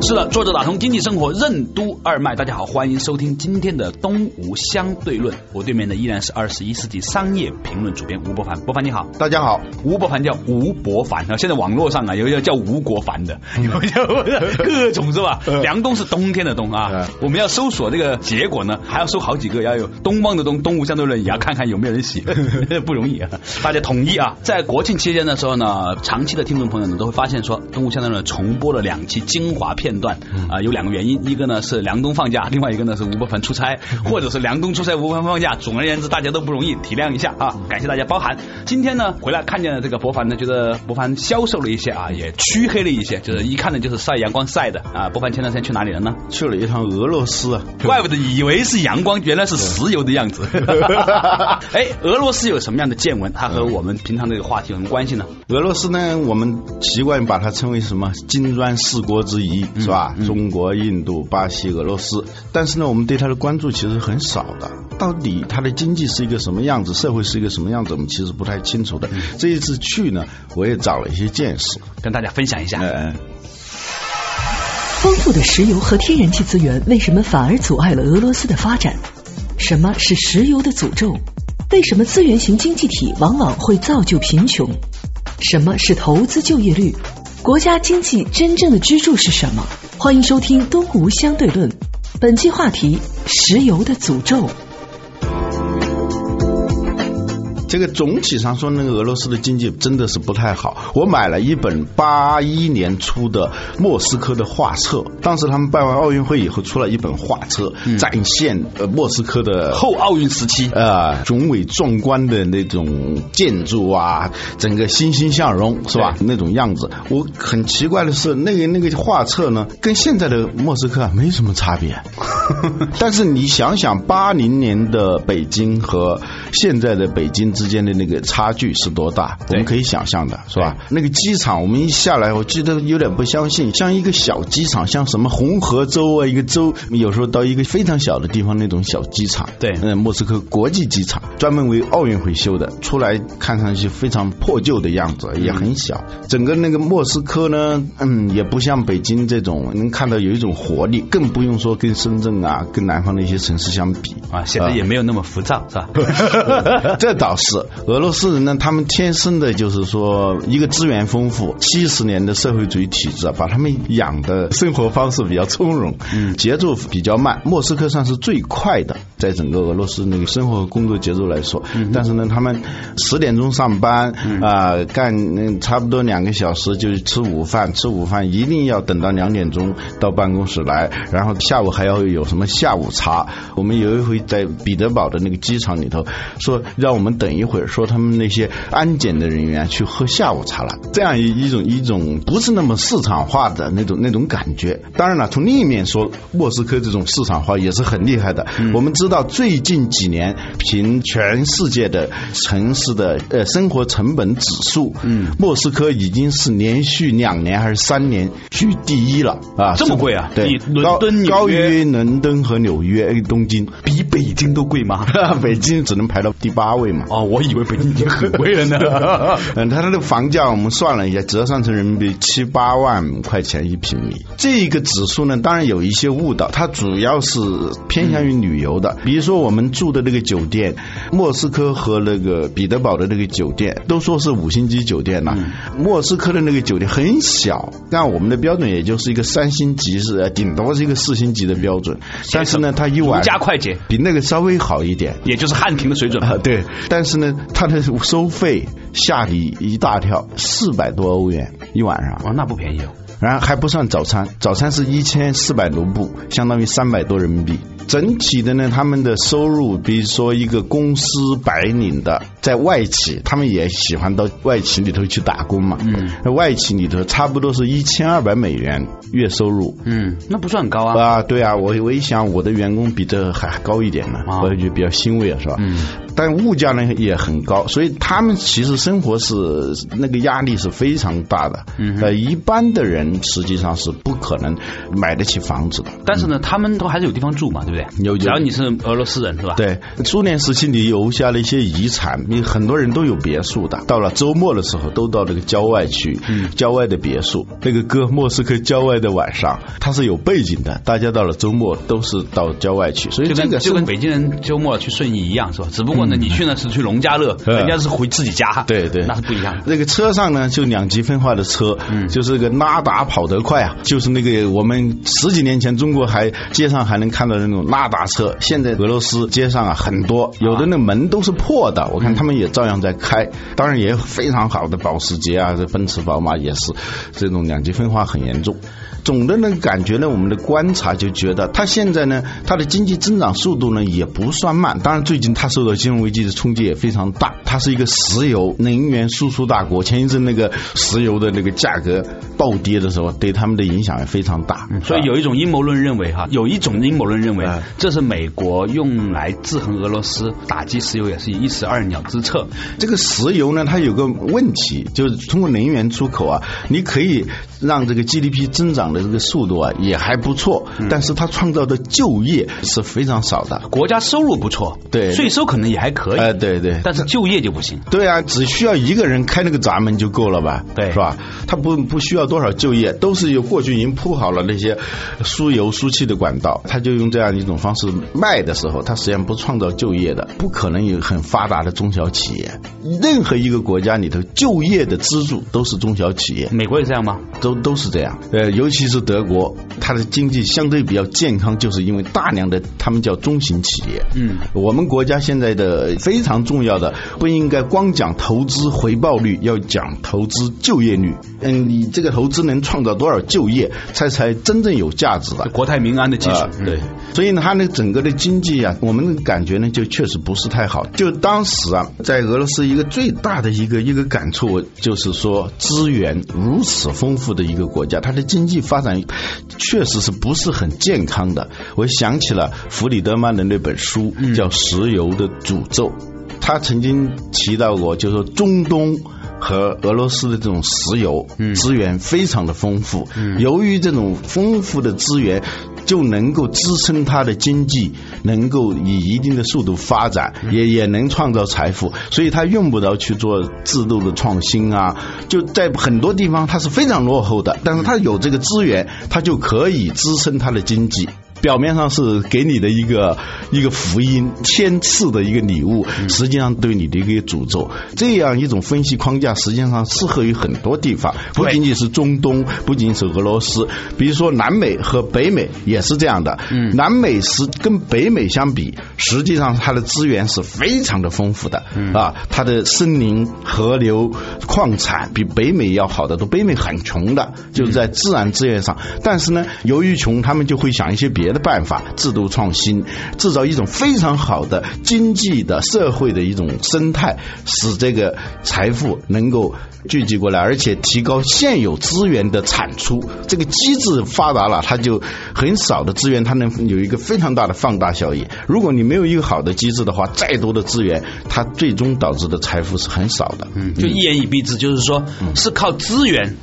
是的，作者打通经济生活任督二脉。大家好，欢迎收听今天的东吴相对论。我对面的依然是二十一世纪商业评论主编吴伯凡。伯凡你好，大家好。吴伯凡叫吴伯凡啊，现在网络上啊有一个叫吴国凡的，有叫各种是吧？梁冬是冬天的冬啊。我们要搜索这个结果呢，还要搜好几个，要有东方的东，东吴相对论也要看看有没有人写，不容易啊。大家统一啊，在国庆期间的时候呢，长期的听众朋友呢都会发现说，东吴相对论重播了两期精华片。片段啊，有两个原因，一个呢是梁冬放假，另外一个呢是吴伯凡出差，或者是梁冬出差，吴伯凡放假。总而言之，大家都不容易，体谅一下啊！感谢大家包涵。今天呢，回来看见了这个伯凡呢，觉得伯凡消瘦了一些啊，也黢黑了一些，就是一看呢就是晒阳光晒的啊。伯凡前段时间去哪里了呢？去了一趟俄罗斯啊，怪不得以为是阳光，原来是石油的样子。哎，俄罗斯有什么样的见闻？它和我们平常这个话题有什么关系呢？俄罗斯呢，我们习惯把它称为什么金砖四国之一。是吧？中国、印度、巴西、俄罗斯，但是呢，我们对它的关注其实很少的。到底它的经济是一个什么样子，社会是一个什么样子，我们其实不太清楚的。这一次去呢，我也长了一些见识，跟大家分享一下。嗯丰富的石油和天然气资源为什么反而阻碍了俄罗斯的发展？什么是石油的诅咒？为什么资源型经济体往往会造就贫穷？什么是投资就业率？国家经济真正的支柱是什么？欢迎收听《东吴相对论》，本期话题：石油的诅咒。这个总体上说，那个俄罗斯的经济真的是不太好。我买了一本八一年出的莫斯科的画册，当时他们办完奥运会以后出了一本画册，展现呃莫斯科的后奥运时期啊雄伟壮观的那种建筑啊，整个欣欣向荣是吧？那种样子。我很奇怪的是，那个那个画册呢，跟现在的莫斯科没什么差别。但是你想想，八零年的北京和现在的北京。之间的那个差距是多大？我们可以想象的，是吧？那个机场，我们一下来，我记得有点不相信，像一个小机场，像什么红河州啊，一个州，有时候到一个非常小的地方那种小机场。对，嗯，莫斯科国际机场专门为奥运会修的，出来看上去非常破旧的样子，也很小。整个那个莫斯科呢，嗯，也不像北京这种能看到有一种活力，更不用说跟深圳啊，跟南方的一些城市相比啊，显得也没有那么浮躁，是吧？这倒是。是俄罗斯人呢，他们天生的就是说一个资源丰富，七十年的社会主义体制把他们养的生活方式比较从容，嗯，节奏比较慢。莫斯科算是最快的，在整个俄罗斯那个生活和工作节奏来说，但是呢，他们十点钟上班啊，干差不多两个小时就吃午饭，吃午饭一定要等到两点钟到办公室来，然后下午还要有什么下午茶。我们有一回在彼得堡的那个机场里头说，让我们等。一会儿说他们那些安检的人员去喝下午茶了，这样一一种一种不是那么市场化的那种那种感觉。当然了，从另一面说，莫斯科这种市场化也是很厉害的。我们知道最近几年凭全世界的城市的呃生活成本指数，嗯，莫斯科已经是连续两年还是三年居第一了啊！这么贵啊？对，伦敦、高于伦敦和纽约、东京，比北京都贵吗？北京只能排到第八位嘛。哦。我以为北京已经很贵了呢。嗯，他那个房价我们算了一下，折算成人民币七八万块钱一平米。这个指数呢，当然有一些误导，它主要是偏向于旅游的。比如说我们住的那个酒店，莫斯科和那个彼得堡的那个酒店，都说是五星级酒店了。莫斯科的那个酒店很小，按我们的标准也就是一个三星级是顶多是一个四星级的标准。但是呢，它一晚加快捷比那个稍微好一点，也就是汉庭的水准啊。对，但是。那他的收费吓你一大跳，四百多欧元一晚上，哦，那不便宜哦。然后还不算早餐，早餐是一千四百卢布，相当于三百多人民币。整体的呢，他们的收入，比如说一个公司白领的，在外企，他们也喜欢到外企里头去打工嘛。嗯，外企里头差不多是一千二百美元月收入。嗯，那不算很高啊。啊，对啊，我我一想，我的员工比这还高一点呢，我就比较欣慰啊，是吧？嗯。但物价呢也很高，所以他们其实生活是那个压力是非常大的。嗯。呃，一般的人实际上是不可能买得起房子的。但是呢，他们都还是有地方住嘛，对不对？有，只要你是俄罗斯人是吧？对，苏联时期你留下了一些遗产，你很多人都有别墅的。到了周末的时候，都到那个郊外去，郊外的别墅。那个哥《莫斯科郊外的晚上》，它是有背景的。大家到了周末都是到郊外去，所以这个就跟北京人周末去顺义一样，是吧？只不过呢，你去呢是去农家乐，人家是回自己家，对对，那是不一样。那个车上呢，就两极分化的车，就是个拉达跑得快啊，就是那个我们十几年前中国还街上还能看到那种拉达车，现在俄罗斯街上啊很多，有的那门都是破的，我看他们也照样在开。当然也有非常好的保时捷啊，这奔驰、宝马也是这种两极分化很严重。总的呢感觉呢，我们的观察就觉得，它现在呢，它的经济增长速度呢也不算慢。当然，最近它受到金融危机的冲击也非常大。它是一个石油能源输出大国，前一阵那个石油的那个价格暴跌的时候，对他们的影响也非常大。所以有一种阴谋论认为，哈，有一种阴谋论认为，这是美国用来制衡俄罗斯、打击石油，也是一石二鸟之策。这个石油呢，它有个问题，就是通过能源出口啊，你可以让这个 GDP 增长的这个速度啊也还不错，但是它创造的就业是非常少的。国家收入不错，对，税收可能也还可以，哎，对对，但是就业。就不行，对啊，只需要一个人开那个闸门就够了吧？对，是吧？他不不需要多少就业，都是有过去已经铺好了那些输油输气的管道，他就用这样一种方式卖的时候，他实际上不创造就业的，不可能有很发达的中小企业。任何一个国家里头，就业的支柱都是中小企业。美国也这样吗？都都是这样。呃，尤其是德国，它的经济相对比较健康，就是因为大量的他们叫中型企业。嗯，我们国家现在的非常重要的。不应该光讲投资回报率，要讲投资就业率。嗯，你这个投资能创造多少就业，才才真正有价值的国泰民安的基础。对，所以呢，它那整个的经济啊，我们的感觉呢，就确实不是太好。就当时啊，在俄罗斯一个最大的一个一个感触，就是说资源如此丰富的一个国家，它的经济发展确实是不是很健康的。我想起了弗里德曼的那本书，叫《石油的诅咒》。他曾经提到过，就是说中东和俄罗斯的这种石油资源非常的丰富，由于这种丰富的资源就能够支撑它的经济，能够以一定的速度发展，也也能创造财富，所以它用不着去做制度的创新啊。就在很多地方它是非常落后的，但是它有这个资源，它就可以支撑它的经济。表面上是给你的一个一个福音，天赐的一个礼物，实际上对你的一个诅咒。这样一种分析框架，实际上适合于很多地方，不仅仅是中东，不仅是俄罗斯，比如说南美和北美也是这样的。嗯南美是跟北美相比，实际上它的资源是非常的丰富的啊，它的森林、河流、矿产比北美要好得多。北美很穷的，就是在自然资源上，但是呢，由于穷，他们就会想一些别。别的办法，制度创新，制造一种非常好的经济的社会的一种生态，使这个财富能够聚集过来，而且提高现有资源的产出。这个机制发达了，它就很少的资源，它能有一个非常大的放大效益。如果你没有一个好的机制的话，再多的资源，它最终导致的财富是很少的。嗯，就一言以蔽之，就是说是靠资源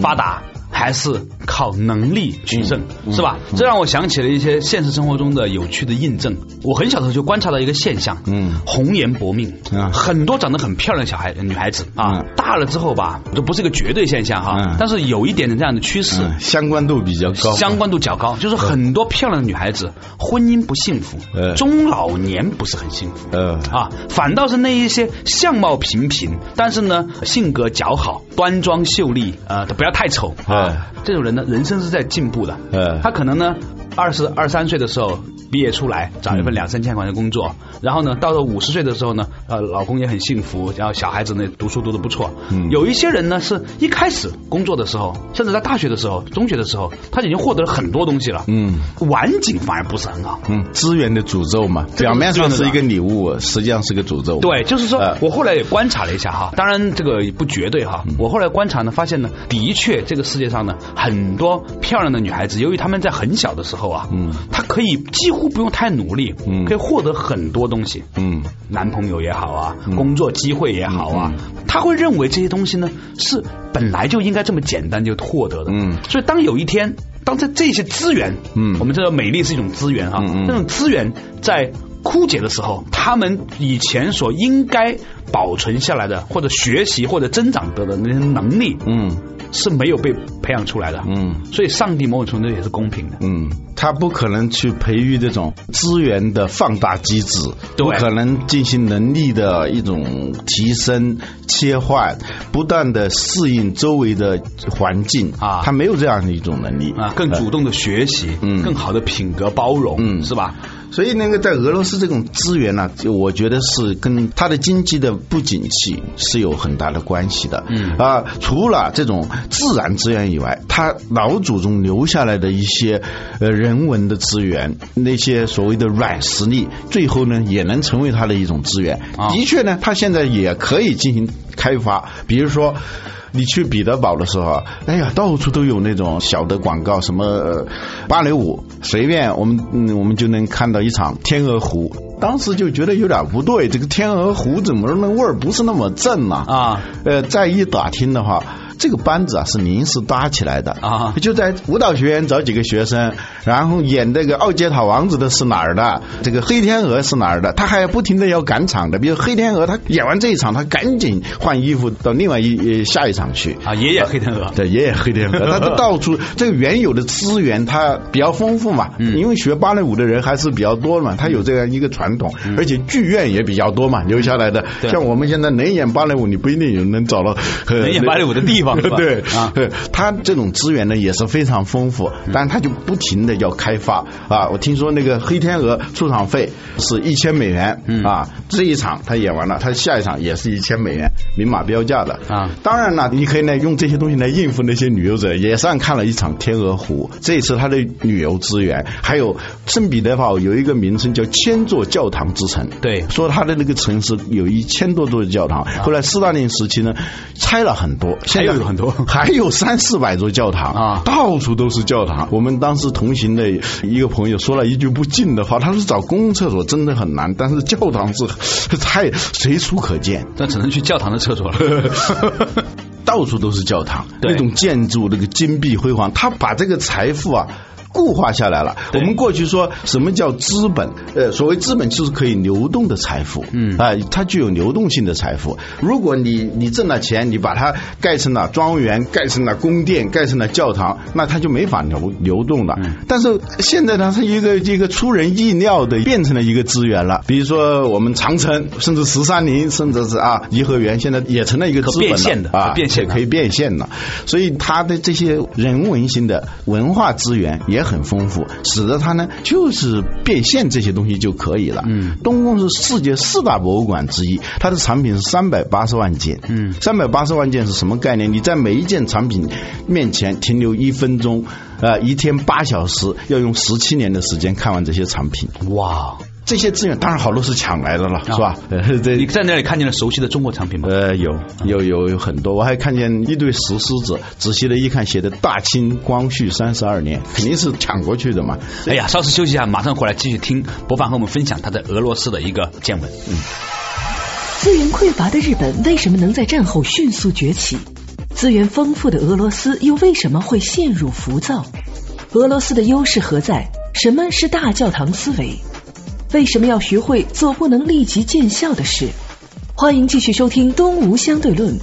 发达。还是靠能力取胜，是吧？这让我想起了一些现实生活中的有趣的印证。我很小的时候就观察到一个现象，嗯，红颜薄命，很多长得很漂亮的小孩女孩子啊，大了之后吧，这不是一个绝对现象哈，但是有一点点这样的趋势，相关度比较高，相关度较高，就是很多漂亮的女孩子婚姻不幸福，中老年不是很幸福，啊，反倒是那一些相貌平平，但是呢性格较好、端庄秀丽，呃，不要太丑。这种人呢，人生是在进步的。嗯，他可能呢，二十二三岁的时候毕业出来，找一份两三千块钱工作，然后呢，到了五十岁的时候呢，呃，老公也很幸福，然后小孩子呢读书读的不错。嗯有一些人呢是一开始工作的时候，甚至在大学的时候、中学的时候，他已经获得了很多东西了。嗯晚景反而不是很好。嗯，资源的诅咒嘛，表面上是一个礼物，实际上是个诅咒。对，就是说呃，我后来也观察了一下哈，当然这个不绝对哈。我后来观察呢，发现呢，的确这个世界上呢，很多漂亮的女孩子，由于她们在很小的时候啊，嗯她可以几乎不用太努力，嗯可以获得很多东西。嗯男朋友也好啊，工作机会也好啊，嗯他会认为这些东西呢是本来就应该这么简单就获得的。嗯。所以当有一天，当这这些资源，嗯。我们知道美丽是一种资源啊，嗯嗯。这种资源在枯竭的时候，他们以前所应该保存下来的，或者学习或者增长得的那些能力，嗯。是没有被培养出来的。嗯。所以上帝某种程度也是公平的。嗯，他不可能去培育这种资源的放大机制，对。不可能进行能力的一种提升、切换，不断的适应周围的环境。啊。他没有这样的一种能力。啊，更主动的学习，嗯。更好的品格包容，嗯。是吧？所以那个在俄罗斯这种资源呢、就我觉得是跟它的经济的不景气是有很大的关系的。嗯啊，除了这种自然资源以外，它老祖宗留下来的一些呃人文的资源，那些所谓的软实力，最后呢也能成为它的一种资源。啊的确呢，它现在也可以进行开发，比如说。你去彼得堡的时候啊，哎呀，到处都有那种小的广告，什么、呃、芭蕾舞，随便我们嗯我们就能看到一场天鹅湖。当时就觉得有点不对，这个天鹅湖怎么那味儿不是那么正呢、啊，呃，再一打听的话，这个班子啊是临时搭起来的。啊。就在舞蹈学院找几个学生，然后演这个奥杰塔王子的是哪儿的，这个黑天鹅是哪儿的，他还不停的要赶场的，比如黑天鹅，他演完这一场，他赶紧换衣服到另外一呃下一场去。啊，爷爷黑天鹅，对，也有黑天鹅，他都到处这个原有的资源它比较丰富嘛，嗯。因为学芭蕾舞的人还是比较多嘛，他有这样一个传统，而且剧院也比较多嘛，留下来的。像我们现在能演芭蕾舞，你不一定有能找到呃能演芭蕾舞的地方对啊对他这种资源呢也是非常丰富，嗯但是他就不停的要开发啊。我听说那个黑天鹅出场费是一千美元嗯啊，这一场他演完了，他下一场也是一千美元，明码标价的啊。当然了，你可以呢用这些东西来应付那些旅游者，也算看了一场天鹅湖。这一次他的旅游资源，还有圣彼得堡有一个名称叫千座教堂之城，对说他的那个城市有一千多座教堂。后来斯大林时期呢，拆了很多，现在还有很多 还有三四百座教堂啊到处都是教堂。我们当时同行的一个朋友说了一句不敬的话，他说找公共厕所真的很难，但是教堂是太 随处可见。那只能去教堂的厕所了。到处都是教堂，那种建筑那个金碧辉煌，他把这个财富啊。固化下来了。我们过去说什么叫资本？呃，所谓资本就是可以流动的财富，嗯啊、它具有流动性的财富。如果你你挣了钱，你把它盖成了庄园，盖成了宫殿，盖成了教堂，那它就没法流流动了。嗯但是现在呢，它一个一个出人意料的变成了一个资源了。比如说我们长城，甚至十三陵，甚至是啊颐和园，现在也成了一个资本了变现的啊，可变现可以变现了。所以它的这些人文性的文化资源也很丰富，使得它呢就是变现这些东西就可以了。嗯，东宫是世界四大博物馆之一，它的产品是三百八十万件。嗯三百八十万件是什么概念？你在每一件产品面前停留一分钟，呃，一天八小时，要用十七年的时间看完这些产品。哇，这些资源当然好多是抢来的了，是吧？你在那里看见了熟悉的中国产品吗？呃，有有有有很多，我还看见一对石狮子，仔细的一看，写的大清光绪三十二年，肯定是抢过去的嘛。哎呀，稍事休息一下，马上回来继续听博凡和我们分享他在俄罗斯的一个见闻。嗯资源匮乏的日本为什么能在战后迅速崛起？资源丰富的俄罗斯又为什么会陷入浮躁？俄罗斯的优势何在？什么是大教堂思维？为什么要学会做不能立即见效的事？欢迎继续收听《东吴相对论》，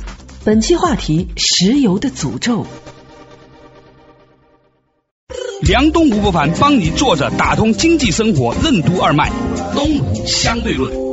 本期话题：石油的诅咒。梁东吴不凡帮你坐着打通经济生活任督二脉，东吴相对论。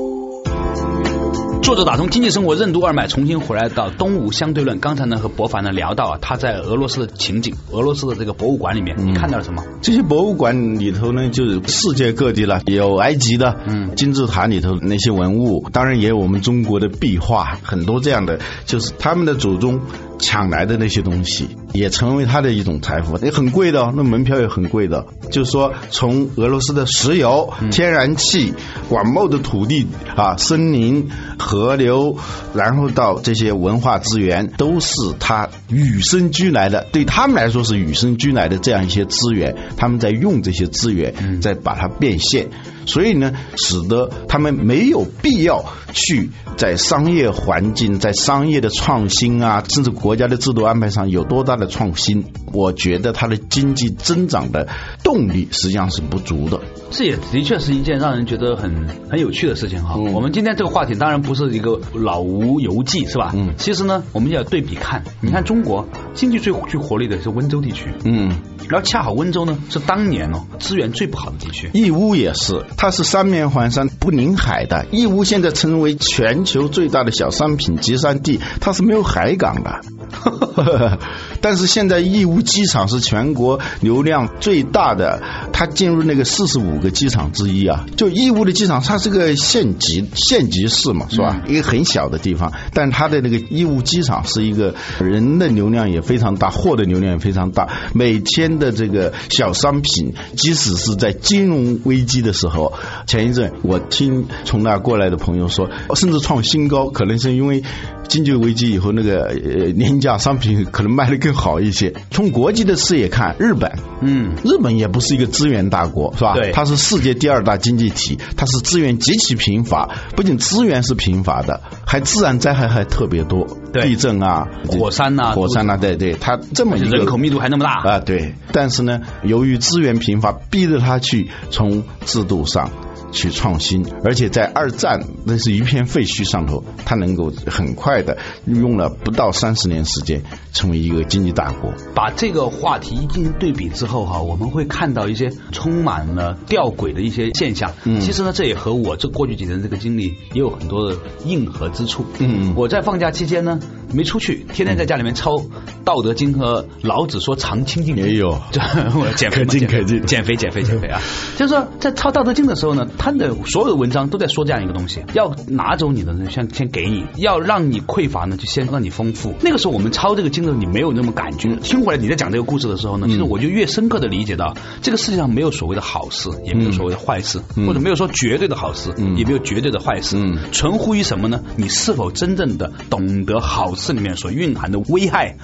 作者打通经济生活任督二脉，重新回来到东吴相对论。刚才呢和博凡呢聊到啊，他在俄罗斯的情景，俄罗斯的这个博物馆里面，你看到了什么？这些博物馆里头呢，就是世界各地了，有埃及的，嗯，金字塔里头那些文物，当然也有我们中国的壁画，很多这样的，就是他们的祖宗抢来的那些东西，也成为他的一种财富，也很贵的哦，那门票也很贵的。就是说，从俄罗斯的石油、天然气、广袤的土地啊、森林、河流，然后到这些文化资源，都是他与生俱来的，对他们来说是与生俱来的这样一些资源，他们在用这些资源，在把它变现。所以呢，使得他们没有必要去在商业环境、在商业的创新啊，甚至国家的制度安排上有多大的创新。我觉得它的经济增长的动力实际上是不足的。这也的确是一件让人觉得很很有趣的事情哈。我们今天这个话题当然不是一个老吴游记是吧？嗯。其实呢，我们要对比看，你看中国经济最最活力的是温州地区，嗯，然后恰好温州呢是当年哦资源最不好的地区。义乌也是，它是三面环山不临海的。义乌现在成为全球最大的小商品集散地，它是没有海港的。但是现在义乌机场是全国流量最大的，它进入那个四十五个机场之一啊。就义乌的机场，它是个县级县级市嘛，是吧？一个很小的地方，但它的那个义乌机场是一个人的流量也非常大，货的流量也非常大。每天的这个小商品，即使是在金融危机的时候，前一阵我听从那过来的朋友说，甚至创新高，可能是因为经济危机以后那个呃廉价商品可能卖的更好一些。从国际的视野看，日本，嗯，日本也不是一个资源大国，是吧？对，它是世界第二大经济体，它是资源极其贫乏，不仅资源是贫乏的，还自然灾害还特别多，地震啊、火山呐、火山呐，对对，它这么一个人口密度还那么大啊，对。但是呢，由于资源贫乏，逼着他去从制度上。去创新，而且在二战那是一片废墟上头，它能够很快的用了不到三十年时间，成为一个经济大国。把这个话题一进行对比之后哈，我们会看到一些充满了吊诡的一些现象。嗯，其实呢，这也和我这过去几年这个经历也有很多的硬核之处。嗯，我在放假期间呢，没出去，天天在家里面抄《道德经》和老子说常清静。也有，我减肥，可进可进，减肥减肥减肥啊！就是说，在抄《道德经》的时候呢。他的所有的文章都在说这样一个东西：要拿走你的呢，先先给你；要让你匮乏呢，就先让你丰富。那个时候我们抄这个经的时候，你没有那么感觉。听回来你在讲这个故事的时候呢，其实我就越深刻的理解到，这个世界上没有所谓的好事，也没有所谓的坏事，或者没有说绝对的好事，也没有绝对的坏事。存乎于什么呢？你是否真正的懂得好事里面所蕴含的危害，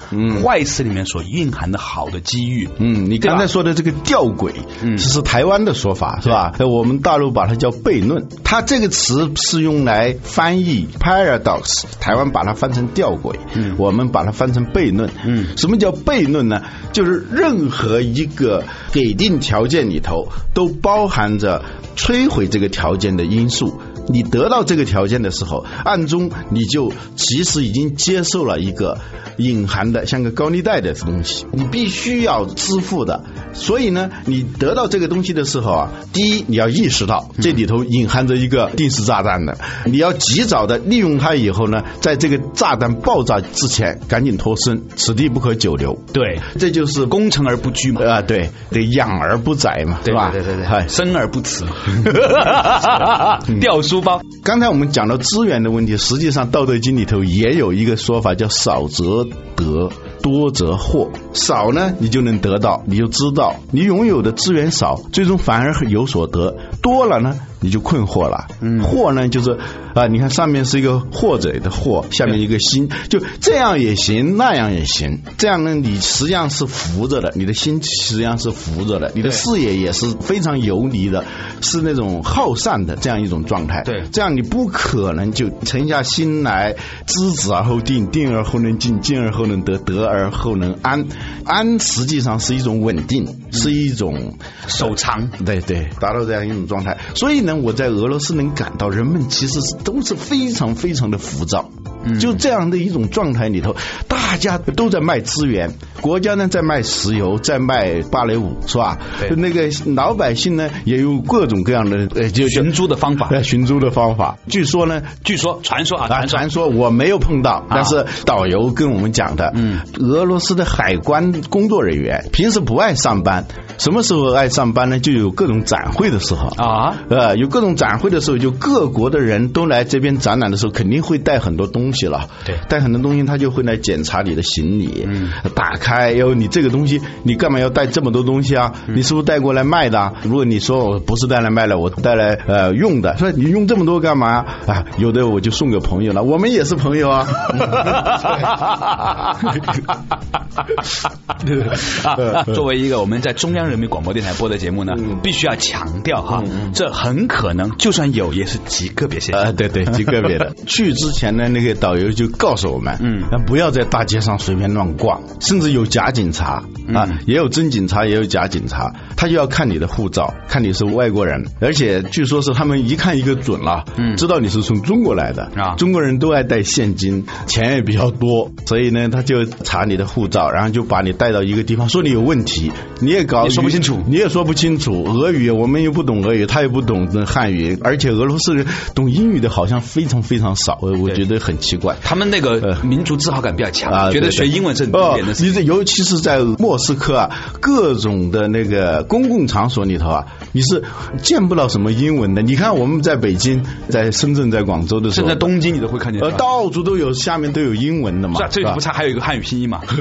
坏事里面所蕴含的好的机遇？嗯，你刚才说的这个吊诡，这是台湾的说法是吧？我们大陆把它叫悖论，它这个词是用来翻译 paradox，台湾把它翻成吊诡，嗯，我们把它翻成悖论，嗯，什么叫悖论呢？就是任何一个给定条件里头都包含着摧毁这个条件的因素。你得到这个条件的时候，暗中你就其实已经接受了一个隐含的像个高利贷的东西，你必须要支付的。所以呢，你得到这个东西的时候啊，第一你要意识到这里头隐含着一个定时炸弹的，你要及早的利用它以后呢，在这个炸弹爆炸之前赶紧脱身，此地不可久留。对，这就是攻城而不居嘛。啊，对，得养而不宰嘛，对吧？对对对，生而不辞，掉书。包。刚才我们讲到资源的问题，实际上《道德经》里头也有一个说法，叫少则得，多则祸。少呢，你就能得到，你就知道你拥有的资源少，最终反而有所得；多了呢？你就困惑了，嗯惑呢就是啊，你看上面是一个或者的或，下面一个心，就这样也行，那样也行，这样呢你实际上是浮着的，你的心实际上是浮着的，你的视野也是非常游离的，是那种好善的这样一种状态。对，这样你不可能就沉下心来，知止而后定，定而后能静，静而后能得，得而后能安。安实际上是一种稳定，是一种守长。对对，达到这样一种状态，所以呢。我在俄罗斯能感到人们其实是都是非常非常的浮躁，就这样的一种状态里头，大家都在卖资源，国家呢在卖石油，在卖芭蕾舞，是吧？对。那个老百姓呢也有各种各样的呃，就寻租的方法。呃 寻租的方法。据说呢，据说传说啊，啊，传说。传说我没有碰到，但是导游跟我们讲的，嗯，俄罗斯的海关工作人员平时不爱上班，什么时候爱上班呢？就有各种展会的时候。啊，呃，有各种展会的时候，就各国的人都来这边展览的时候，肯定会带很多东西了，对带很多东西，他就会来检查你的行李，嗯，打开，哟，你这个东西，你干嘛要带这么多东西啊？嗯你是不是带过来卖的啊？如果你说我不是带来卖的，我带来呃用的，说你用这么多干嘛啊？有的我就送给朋友了，我们也是朋友啊。啊，作为一个我们在中央人民广播电台播的节目呢，嗯必须要强调哈，这很可能就算有，也是极个别现象。啊，对对，极个别的。去之前呢，那个导游就告诉我们，嗯。啊不要在大街上随便乱逛，甚至有假警察啊，嗯也有真警察，也有假警察，他就要看你的护照，看你是外国人，而且据说是他们一看一个准了，嗯。知道你是从中国来的啊。中国人都爱带现金，钱也比较多，所以呢，他就查你的护照，然后就把你带到一个地方，说你有问题，你也搞你说不清楚。你也说不清楚俄语，我们又不懂俄语，他也不懂汉语，而且俄罗斯人懂英语的好像非常非常少，我我觉得很奇怪。他们那个呃民族自豪感比较强，啊，觉得学英文是很哦丢脸的事。你这尤其是在莫斯科啊，各种的那个公共场所里头啊，你是见不到什么英文的。你看我们在北京、在深圳、在广州的时候，甚至东京你都会看见。呃，到处都有，下面都有英文的嘛。这不差还有一个汉语拼音嘛？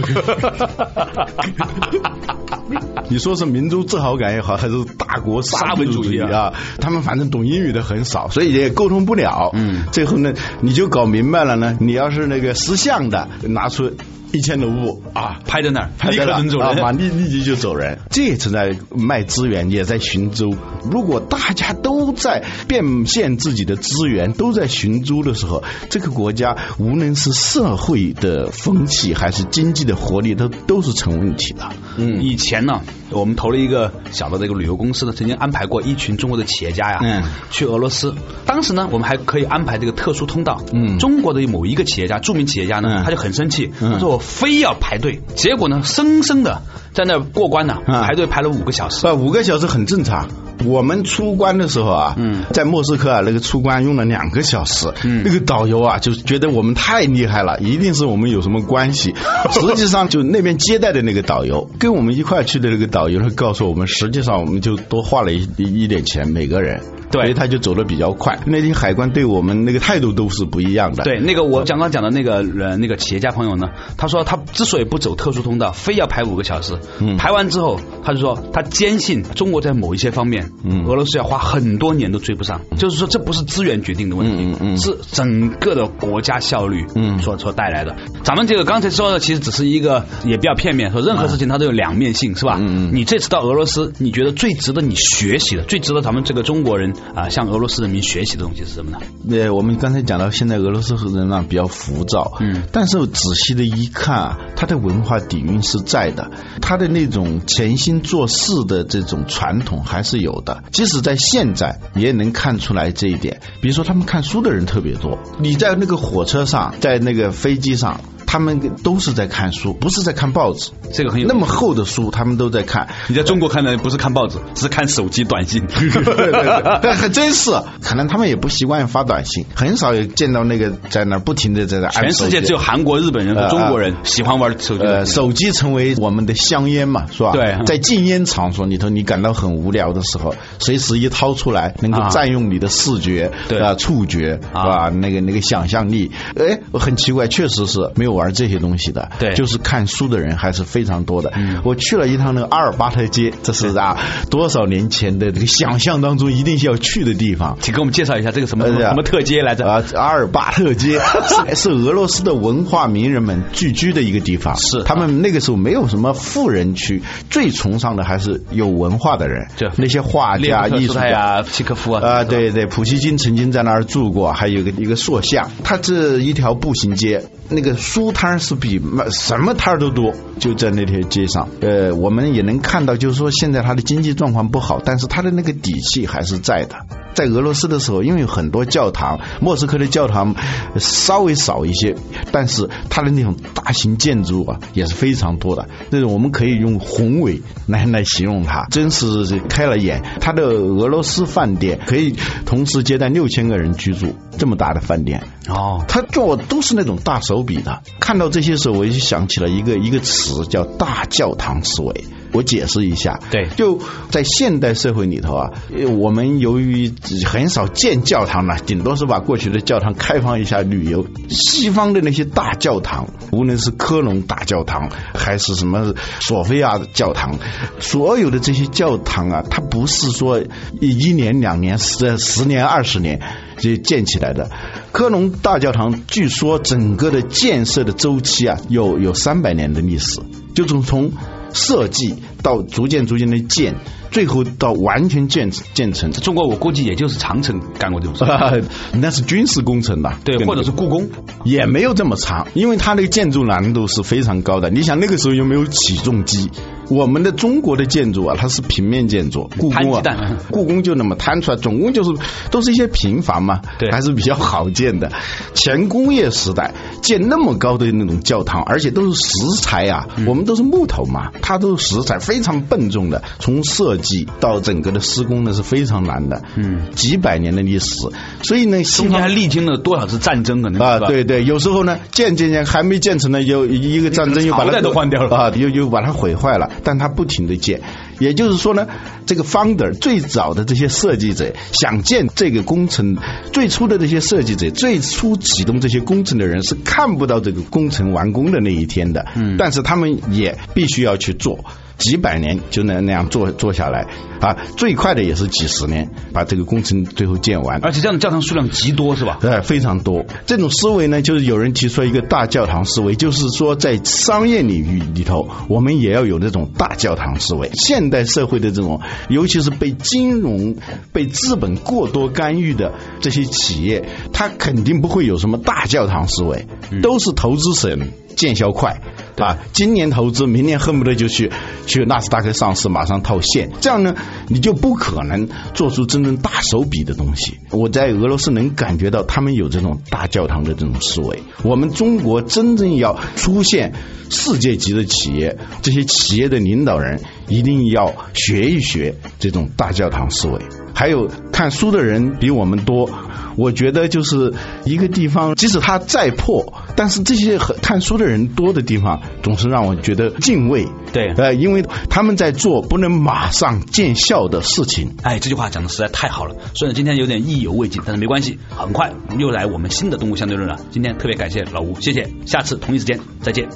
你说是民族自豪感也好，还是大国沙文主义啊？他们反正懂英语的很少，所以也沟通不了。嗯最后呢，你就搞明白了你要是那个识相的，拿出一千卢布啊，拍在那儿，立拍在那刻能走人。啊马立立即就走人。这也存在卖资源，也在寻租。如果大家都在变现自己的资源，都在寻租的时候，这个国家无论是社会的风气还是经济的活力，都都是成问题的。嗯，以前呢，我们投了一个小的这个旅游公司呢，曾经安排过一群中国的企业家呀，嗯去俄罗斯。当时呢，我们还可以安排这个特殊通道。嗯中国的某一个企业家，著名企业家呢，嗯他就很生气，嗯他说我非要排队，结果呢，生生的在那过关呢，嗯排队排了五个小时。啊，五个小时很正常。我们出关的时候啊，嗯在莫斯科啊，那个出关用了两个小时。嗯那个导游啊，就觉得我们太厉害了，一定是我们有什么关系。实际上，就那边接待的那个导游，跟我们一块去的那个导游，他告诉我们，实际上我们就多花了一一一点钱每个人。对所以他就走的比较快。那些海关对我们那个态度都是不一样的。对，那个我刚刚讲的那个呃那个企业家朋友呢，他说他之所以不走特殊通道，非要排五个小时，嗯。排完之后他就说他坚信中国在某一些方面，嗯。俄罗斯要花很多年都追不上，就是说这不是资源决定的问题，是整个的国家效率嗯。所所带来的。咱们这个刚才说的其实只是一个也比较片面，说任何事情它都有两面性，是吧？你这次到俄罗斯，你觉得最值得你学习的，最值得咱们这个中国人啊向俄罗斯人民学习的东西是什么呢？呃，我们刚才讲到，现在俄罗斯人啊比较浮躁，嗯。但是仔细的一看啊，他的文化底蕴是在的，他的那种潜心做事的这种传统还是有的，即使在现在也能看出来这一点。比如说，他们看书的人特别多，你在那个火车上，在那个飞机上。他们都是在看书，不是在看报纸。这个很有那么厚的书，他们都在看。你在中国看的不是看报纸，是看手机短信。对对对，还真是，可能他们也不习惯发短信，很少有见到那个在那不停的在那按全世界只有韩国、日本人和中国人喜欢玩手机呃。手机成为我们的香烟嘛，是吧？对在禁烟场所里头，你感到很无聊的时候，随时一掏出来，能够啊占用你的视觉、对啊、触觉，啊是吧？那个那个想象力，哎，很奇怪，确实是没有玩这些东西的。对就是看书的人还是非常多的。嗯我去了一趟那个阿尔巴特街，这是啊多少年前的这个想象当中一定是要去的地方。请给我们介绍一下这个什么什么呃什么特街来着？啊，阿尔巴特街 是是俄罗斯的文化名人们聚居的一个地方。是他们那个时候没有什么富人区，最崇尚的还是有文化的人就，那些画家、艺术家。契科夫啊。啊，对对，普希金曾经在那儿住过，还有一个一个塑像。它是一条步行街，那个书摊儿是比卖什么摊儿都多，就在那条街上。呃，我们也能看到，就是说现在它的经济状况不好，但是它的那个底气还是在的。在俄罗斯的时候，因为有很多教堂，莫斯科的教堂稍微少一些，但是它的那种大型建筑啊也是非常多的。那种我们可以用宏伟来来形容它，真是开了眼。它的俄罗斯饭店可以同时接待六千个人居住，这么大的饭店哦，他做都是那种大手笔的。看到这些时候，我就想起了一个一个词，叫大教堂思维。我解释一下，对，就在现代社会里头啊，我们由于很少建教堂了，顶多是把过去的教堂开放一下旅游。西方的那些大教堂，无论是科隆大教堂还是什么索菲亚教堂，所有的这些教堂啊，它不是说一年两年、十十年、二十年就建起来的。科隆大教堂据说整个的建设的周期啊，有有三百年的历史，就从从。设计到逐渐逐渐的建，最后到完全建建成。中国我估计也就是长城干过这种事，那是军事工程吧？对，或者是故宫也没有这么长，因为它那个建筑难度是非常高的。你想那个时候又没有起重机。我们的中国的建筑啊，它是平面建筑，故宫啊，故宫就那么摊出来，总共就是都是一些平房嘛，对，还是比较好建的。前工业时代建那么高的那种教堂，而且都是石材啊，我们都是木头嘛，它都是石材，非常笨重的。从设计到整个的施工呢，是非常难的。嗯，几百年的历史，所以呢，中间还历经了多少次战争啊？啊，对对，有时候呢，建建建还没建成呢，又一个战争又把它都换掉了啊，又又把它毁坏了。但他不停的建，也就是说呢，这个 founder 最早的这些设计者想建这个工程，最初的这些设计者，最初启动这些工程的人是看不到这个工程完工的那一天的，嗯，但是他们也必须要去做。几百年就能那样做做下来啊，最快的也是几十年把这个工程最后建完。而且这样的教堂数量极多是吧？对，非常多。这种思维呢，就是有人提出一个大教堂思维，就是说在商业领域里头，我们也要有这种大教堂思维。现代社会的这种，尤其是被金融、被资本过多干预的这些企业，它肯定不会有什么大教堂思维，都是投资省。见效快啊！今年投资，明年恨不得就去去纳斯达克上市，马上套现。这样呢，你就不可能做出真正大手笔的东西。我在俄罗斯能感觉到他们有这种大教堂的这种思维。我们中国真正要出现世界级的企业，这些企业的领导人一定要学一学这种大教堂思维。还有看书的人比我们多。我觉得就是一个地方，即使它再破，但是这些看书的人多的地方，总是让我觉得敬畏。对，呃，因为他们在做不能马上见效的事情。哎，这句话讲的实在太好了。虽然今天有点意犹未尽，但是没关系，很快又来我们新的动物相对论了。今天特别感谢老吴，谢谢，下次同一时间再见。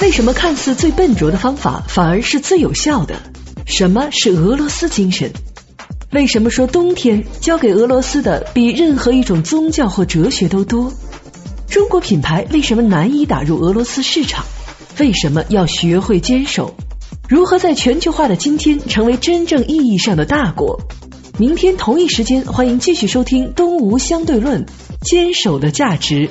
为什么看似最笨拙的方法，反而是最有效的？什么是俄罗斯精神？为什么说冬天交给俄罗斯的比任何一种宗教或哲学都多？中国品牌为什么难以打入俄罗斯市场？为什么要学会坚守？如何在全球化的今天成为真正意义上的大国？明天同一时间，欢迎继续收听《东吴相对论》，坚守的价值。